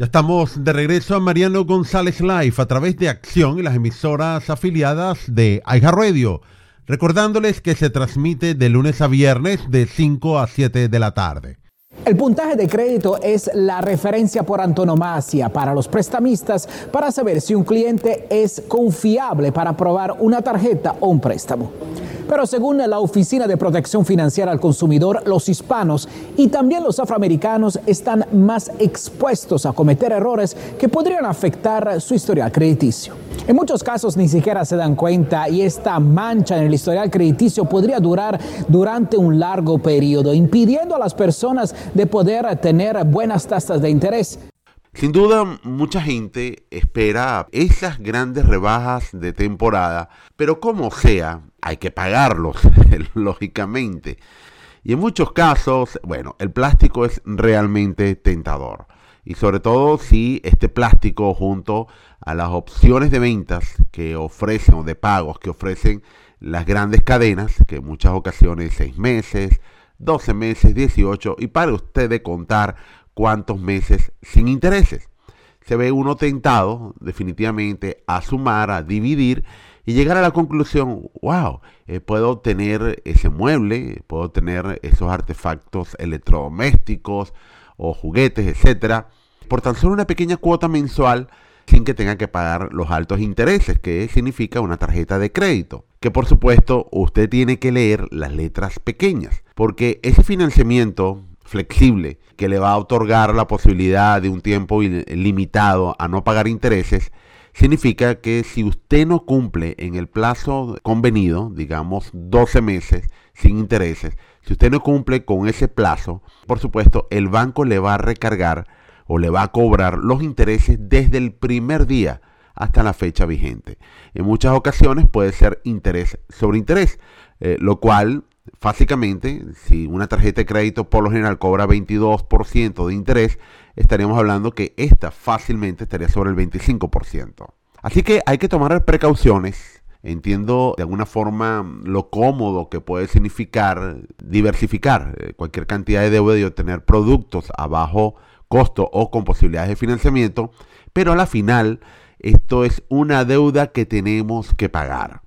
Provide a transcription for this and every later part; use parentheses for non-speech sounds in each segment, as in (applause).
Ya estamos de regreso a Mariano González Live a través de Acción y las emisoras afiliadas de Aiga Radio. Recordándoles que se transmite de lunes a viernes de 5 a 7 de la tarde. El puntaje de crédito es la referencia por antonomasia para los prestamistas para saber si un cliente es confiable para aprobar una tarjeta o un préstamo. Pero según la Oficina de Protección Financiera al Consumidor, los hispanos y también los afroamericanos están más expuestos a cometer errores que podrían afectar su historial crediticio. En muchos casos ni siquiera se dan cuenta y esta mancha en el historial crediticio podría durar durante un largo periodo, impidiendo a las personas de poder tener buenas tasas de interés. Sin duda, mucha gente espera esas grandes rebajas de temporada, pero como sea, hay que pagarlos, (laughs) lógicamente. Y en muchos casos, bueno, el plástico es realmente tentador. Y sobre todo si este plástico junto a las opciones de ventas que ofrecen o de pagos que ofrecen las grandes cadenas, que en muchas ocasiones 6 meses, 12 meses, 18, y para usted de contar cuántos meses sin intereses. Se ve uno tentado definitivamente a sumar, a dividir y llegar a la conclusión, wow, eh, puedo tener ese mueble, puedo tener esos artefactos electrodomésticos o juguetes, etcétera, por tan solo una pequeña cuota mensual sin que tenga que pagar los altos intereses, que significa una tarjeta de crédito. Que por supuesto usted tiene que leer las letras pequeñas, porque ese financiamiento flexible que le va a otorgar la posibilidad de un tiempo limitado a no pagar intereses, significa que si usted no cumple en el plazo convenido, digamos 12 meses sin intereses, si usted no cumple con ese plazo, por supuesto el banco le va a recargar o le va a cobrar los intereses desde el primer día hasta la fecha vigente. En muchas ocasiones puede ser interés sobre interés, eh, lo cual básicamente, si una tarjeta de crédito por lo general cobra 22% de interés, estaríamos hablando que esta fácilmente estaría sobre el 25%. Así que hay que tomar precauciones. Entiendo de alguna forma lo cómodo que puede significar diversificar eh, cualquier cantidad de deuda y obtener productos a bajo costo o con posibilidades de financiamiento, pero a la final esto es una deuda que tenemos que pagar.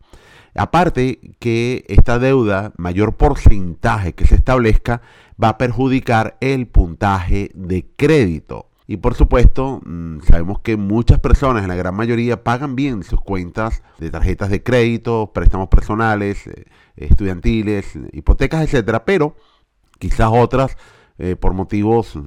Aparte que esta deuda, mayor porcentaje que se establezca, va a perjudicar el puntaje de crédito. Y por supuesto, mm, sabemos que muchas personas, en la gran mayoría, pagan bien sus cuentas de tarjetas de crédito, préstamos personales, eh, estudiantiles, hipotecas, etcétera, pero quizás otras, eh, por motivos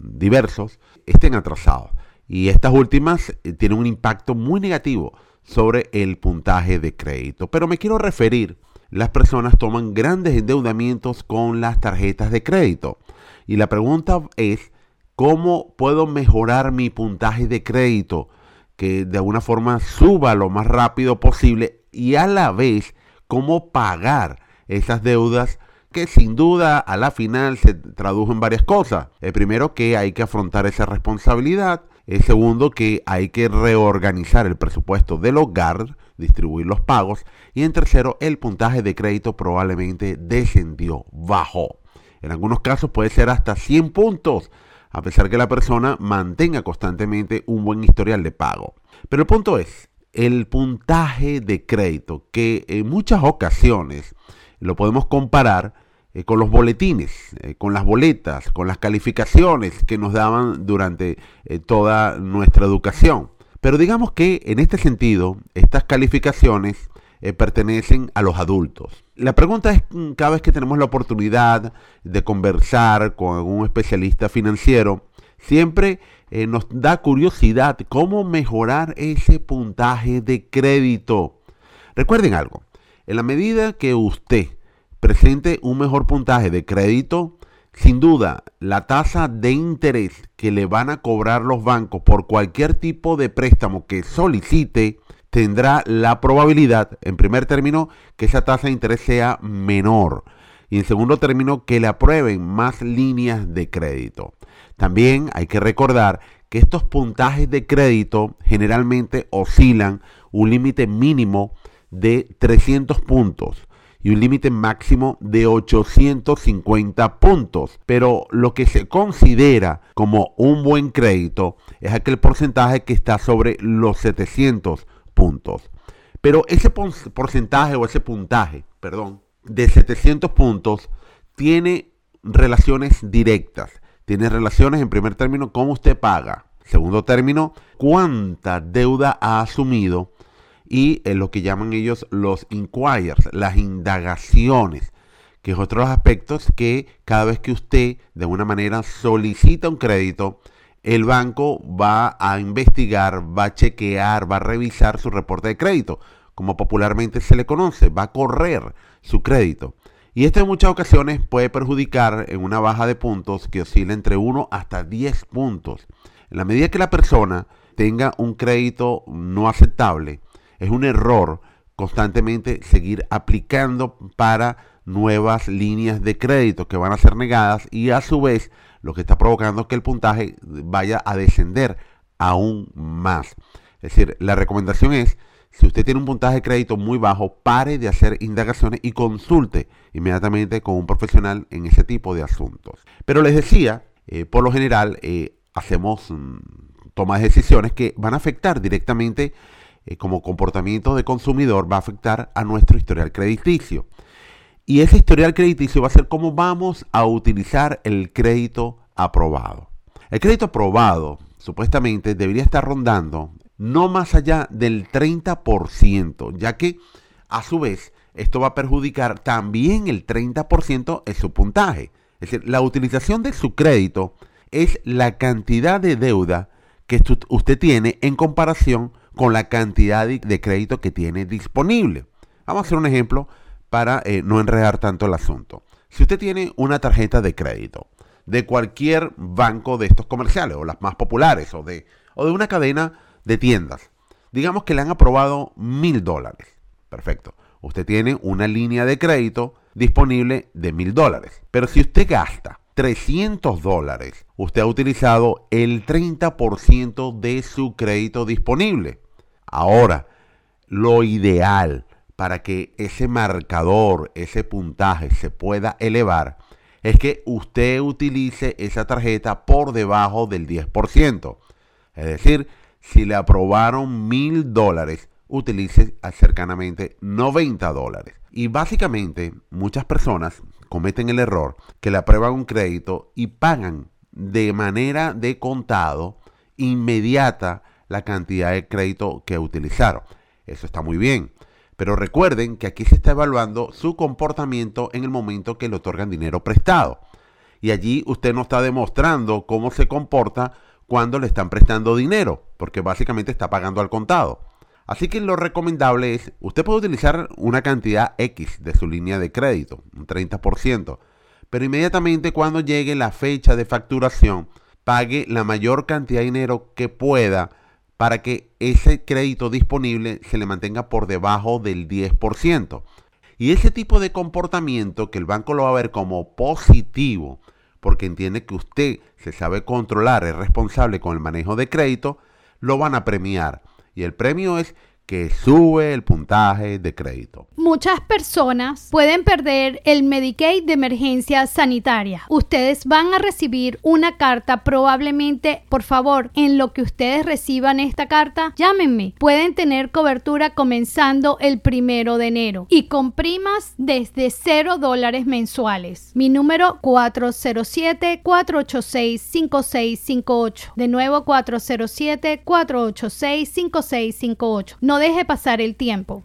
diversos, estén atrasados. Y estas últimas eh, tienen un impacto muy negativo sobre el puntaje de crédito. Pero me quiero referir, las personas toman grandes endeudamientos con las tarjetas de crédito. Y la pregunta es, ¿cómo puedo mejorar mi puntaje de crédito? Que de alguna forma suba lo más rápido posible y a la vez, ¿cómo pagar esas deudas? que sin duda a la final se tradujo en varias cosas. El primero que hay que afrontar esa responsabilidad el segundo, que hay que reorganizar el presupuesto del hogar, distribuir los pagos. Y en tercero, el puntaje de crédito probablemente descendió, bajó. En algunos casos puede ser hasta 100 puntos, a pesar que la persona mantenga constantemente un buen historial de pago. Pero el punto es, el puntaje de crédito, que en muchas ocasiones lo podemos comparar eh, con los boletines, eh, con las boletas, con las calificaciones que nos daban durante eh, toda nuestra educación. Pero digamos que en este sentido, estas calificaciones pertenecen a los adultos. La pregunta es, mm, cada vez que tenemos la oportunidad de conversar con algún especialista financiero, siempre nos da curiosidad cómo mejorar ese puntaje de crédito. Recuerden algo, en la medida que usted presente un mejor puntaje de crédito, sin duda la tasa de interés que le van a cobrar los bancos por cualquier tipo de préstamo que solicite tendrá la probabilidad, en primer término, que esa tasa de interés sea menor. Y en segundo término, que le aprueben más líneas de crédito. También hay que recordar que estos puntajes de crédito generalmente oscilan un límite mínimo de 300 puntos y un límite máximo de 850 puntos. Pero lo que se considera como un buen crédito es aquel porcentaje que está sobre los 700 puntos. Pero ese porcentaje o ese puntaje, perdón, de 700 puntos tiene relaciones directas. Tiene relaciones en primer término cómo usted paga. Segundo término, cuánta deuda ha asumido y en lo que llaman ellos los inquiries, las indagaciones, que es otro de los aspectos que cada vez que usted de una manera solicita un crédito, el banco va a investigar, va a chequear, va a revisar su reporte de crédito, como popularmente se le conoce, va a correr su crédito. Y esto en muchas ocasiones puede perjudicar en una baja de puntos que oscila entre 1 hasta 10 puntos. En la medida que la persona tenga un crédito no aceptable, es un error constantemente seguir aplicando para nuevas líneas de crédito que van a ser negadas y a su vez lo que está provocando es que el puntaje vaya a descender aún más. Es decir, la recomendación es, si usted tiene un puntaje de crédito muy bajo, pare de hacer indagaciones y consulte inmediatamente con un profesional en ese tipo de asuntos. Pero les decía, eh, por lo general eh, hacemos mm, tomas de decisiones que van a afectar directamente eh, como comportamiento de consumidor va a afectar a nuestro historial crediticio. Y ese historial crediticio va a ser cómo vamos a utilizar el crédito aprobado. El crédito aprobado supuestamente debería estar rondando no más allá del 30%, ya que a su vez esto va a perjudicar también el 30% en su puntaje. Es decir, la utilización de su crédito es la cantidad de deuda que usted tiene en comparación con la cantidad de crédito que tiene disponible. Vamos a hacer un ejemplo para eh, no enredar tanto el asunto. Si usted tiene una tarjeta de crédito de cualquier banco de estos comerciales, o las más populares, o de, o de una cadena de tiendas, digamos que le han aprobado mil dólares. Perfecto. Usted tiene una línea de crédito disponible de mil dólares. Pero si usted gasta 300 dólares, usted ha utilizado el 30% de su crédito disponible. Ahora, lo ideal para que ese marcador, ese puntaje se pueda elevar, es que usted utilice esa tarjeta por debajo del 10%. Es decir, si le aprobaron mil dólares, utilice cercanamente 90 dólares. Y básicamente muchas personas cometen el error que le aprueban un crédito y pagan de manera de contado inmediata la cantidad de crédito que utilizaron. Eso está muy bien. Pero recuerden que aquí se está evaluando su comportamiento en el momento que le otorgan dinero prestado. Y allí usted no está demostrando cómo se comporta cuando le están prestando dinero, porque básicamente está pagando al contado. Así que lo recomendable es, usted puede utilizar una cantidad X de su línea de crédito, un 30%, pero inmediatamente cuando llegue la fecha de facturación, pague la mayor cantidad de dinero que pueda para que ese crédito disponible se le mantenga por debajo del 10%. Y ese tipo de comportamiento que el banco lo va a ver como positivo, porque entiende que usted se sabe controlar, es responsable con el manejo de crédito, lo van a premiar. Y el premio es que sube el puntaje de crédito. Muchas personas pueden perder el Medicaid de emergencia sanitaria. Ustedes van a recibir una carta probablemente, por favor, en lo que ustedes reciban esta carta, llámenme. Pueden tener cobertura comenzando el primero de enero y con primas desde 0 dólares mensuales. Mi número 407-486-5658. De nuevo 407-486-5658. No deje pasar el tiempo.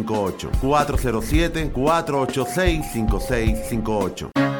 407-486-5658.